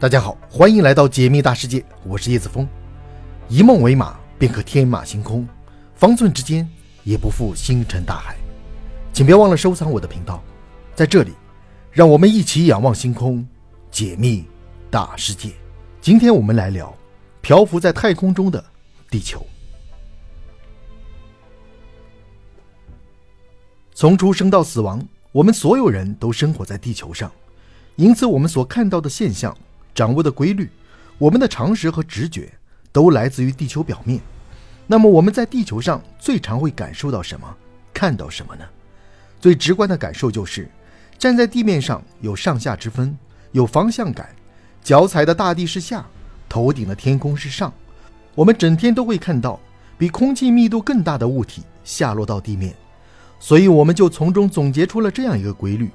大家好，欢迎来到解密大世界，我是叶子峰。一梦为马，便可天马行空；方寸之间，也不负星辰大海。请别忘了收藏我的频道，在这里，让我们一起仰望星空，解密大世界。今天我们来聊漂浮在太空中的地球。从出生到死亡，我们所有人都生活在地球上，因此我们所看到的现象。掌握的规律，我们的常识和直觉都来自于地球表面。那么我们在地球上最常会感受到什么？看到什么呢？最直观的感受就是，站在地面上有上下之分，有方向感。脚踩的大地是下，头顶的天空是上。我们整天都会看到比空气密度更大的物体下落到地面，所以我们就从中总结出了这样一个规律：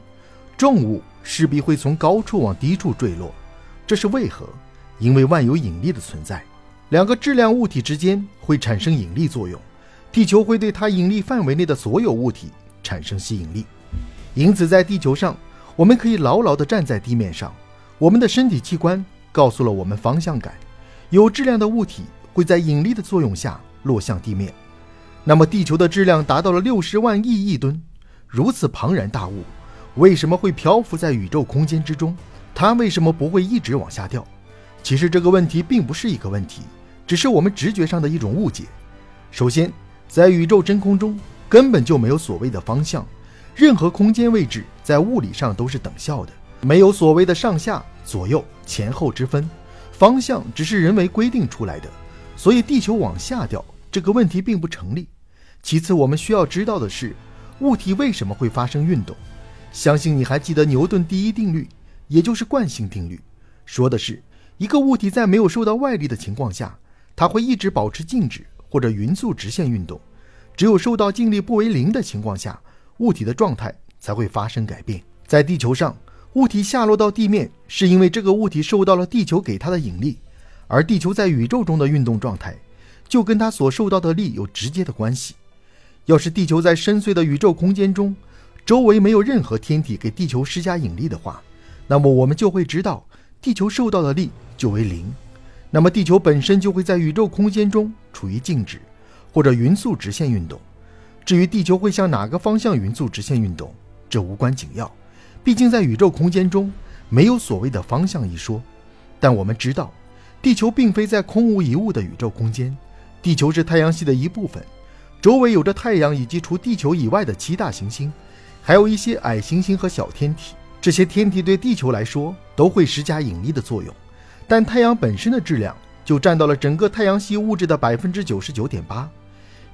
重物势必会从高处往低处坠落。这是为何？因为万有引力的存在，两个质量物体之间会产生引力作用，地球会对它引力范围内的所有物体产生吸引力。因此，在地球上，我们可以牢牢地站在地面上。我们的身体器官告诉了我们方向感。有质量的物体会在引力的作用下落向地面。那么，地球的质量达到了六十万亿亿吨，如此庞然大物，为什么会漂浮在宇宙空间之中？它为什么不会一直往下掉？其实这个问题并不是一个问题，只是我们直觉上的一种误解。首先，在宇宙真空中根本就没有所谓的方向，任何空间位置在物理上都是等效的，没有所谓的上下左右前后之分，方向只是人为规定出来的，所以地球往下掉这个问题并不成立。其次，我们需要知道的是，物体为什么会发生运动？相信你还记得牛顿第一定律。也就是惯性定律，说的是一个物体在没有受到外力的情况下，它会一直保持静止或者匀速直线运动；只有受到静力不为零的情况下，物体的状态才会发生改变。在地球上，物体下落到地面，是因为这个物体受到了地球给它的引力，而地球在宇宙中的运动状态，就跟它所受到的力有直接的关系。要是地球在深邃的宇宙空间中，周围没有任何天体给地球施加引力的话，那么我们就会知道，地球受到的力就为零，那么地球本身就会在宇宙空间中处于静止或者匀速直线运动。至于地球会向哪个方向匀速直线运动，这无关紧要，毕竟在宇宙空间中没有所谓的方向一说。但我们知道，地球并非在空无一物的宇宙空间，地球是太阳系的一部分，周围有着太阳以及除地球以外的七大行星，还有一些矮行星和小天体。这些天体对地球来说都会施加引力的作用，但太阳本身的质量就占到了整个太阳系物质的百分之九十九点八，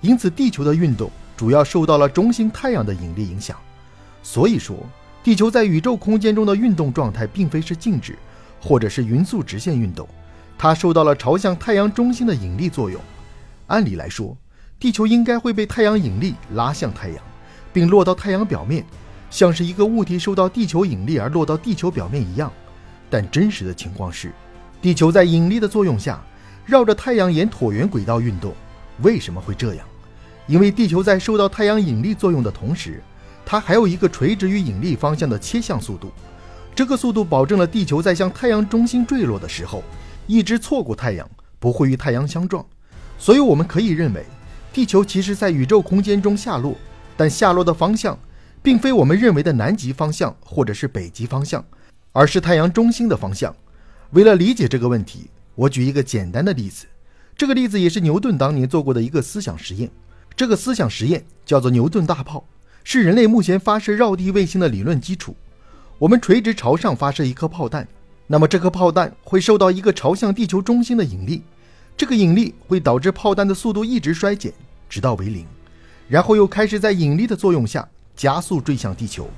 因此地球的运动主要受到了中心太阳的引力影响。所以说，地球在宇宙空间中的运动状态并非是静止，或者是匀速直线运动，它受到了朝向太阳中心的引力作用。按理来说，地球应该会被太阳引力拉向太阳，并落到太阳表面。像是一个物体受到地球引力而落到地球表面一样，但真实的情况是，地球在引力的作用下绕着太阳沿椭圆轨道运动。为什么会这样？因为地球在受到太阳引力作用的同时，它还有一个垂直于引力方向的切向速度。这个速度保证了地球在向太阳中心坠落的时候，一直错过太阳，不会与太阳相撞。所以我们可以认为，地球其实在宇宙空间中下落，但下落的方向。并非我们认为的南极方向或者是北极方向，而是太阳中心的方向。为了理解这个问题，我举一个简单的例子。这个例子也是牛顿当年做过的一个思想实验。这个思想实验叫做牛顿大炮，是人类目前发射绕地卫星的理论基础。我们垂直朝上发射一颗炮弹，那么这颗炮弹会受到一个朝向地球中心的引力，这个引力会导致炮弹的速度一直衰减，直到为零，然后又开始在引力的作用下。加速坠向地球，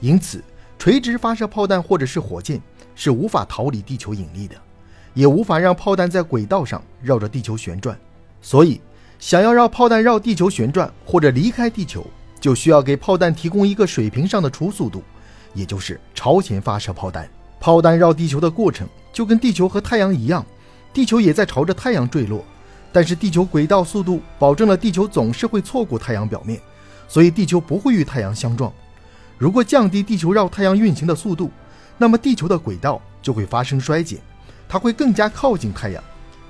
因此垂直发射炮弹或者是火箭是无法逃离地球引力的，也无法让炮弹在轨道上绕着地球旋转。所以，想要让炮弹绕地球旋转或者离开地球，就需要给炮弹提供一个水平上的初速度，也就是朝前发射炮弹。炮弹绕地球的过程就跟地球和太阳一样，地球也在朝着太阳坠落，但是地球轨道速度保证了地球总是会错过太阳表面。所以地球不会与太阳相撞。如果降低地球绕太阳运行的速度，那么地球的轨道就会发生衰减，它会更加靠近太阳。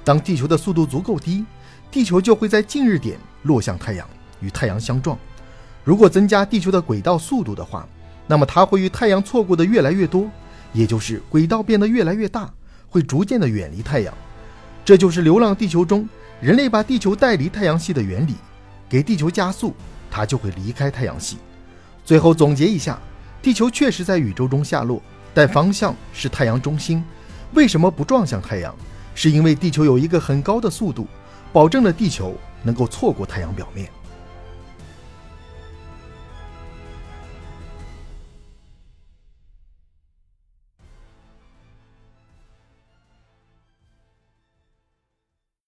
当地球的速度足够低，地球就会在近日点落向太阳，与太阳相撞。如果增加地球的轨道速度的话，那么它会与太阳错过的越来越多，也就是轨道变得越来越大，会逐渐的远离太阳。这就是《流浪地球》中人类把地球带离太阳系的原理。给地球加速，它就会离开太阳系。最后总结一下，地球确实在宇宙中下落，但方向是太阳中心。为什么不撞向太阳？是因为地球有一个很高的速度，保证了地球能够错过太阳表面。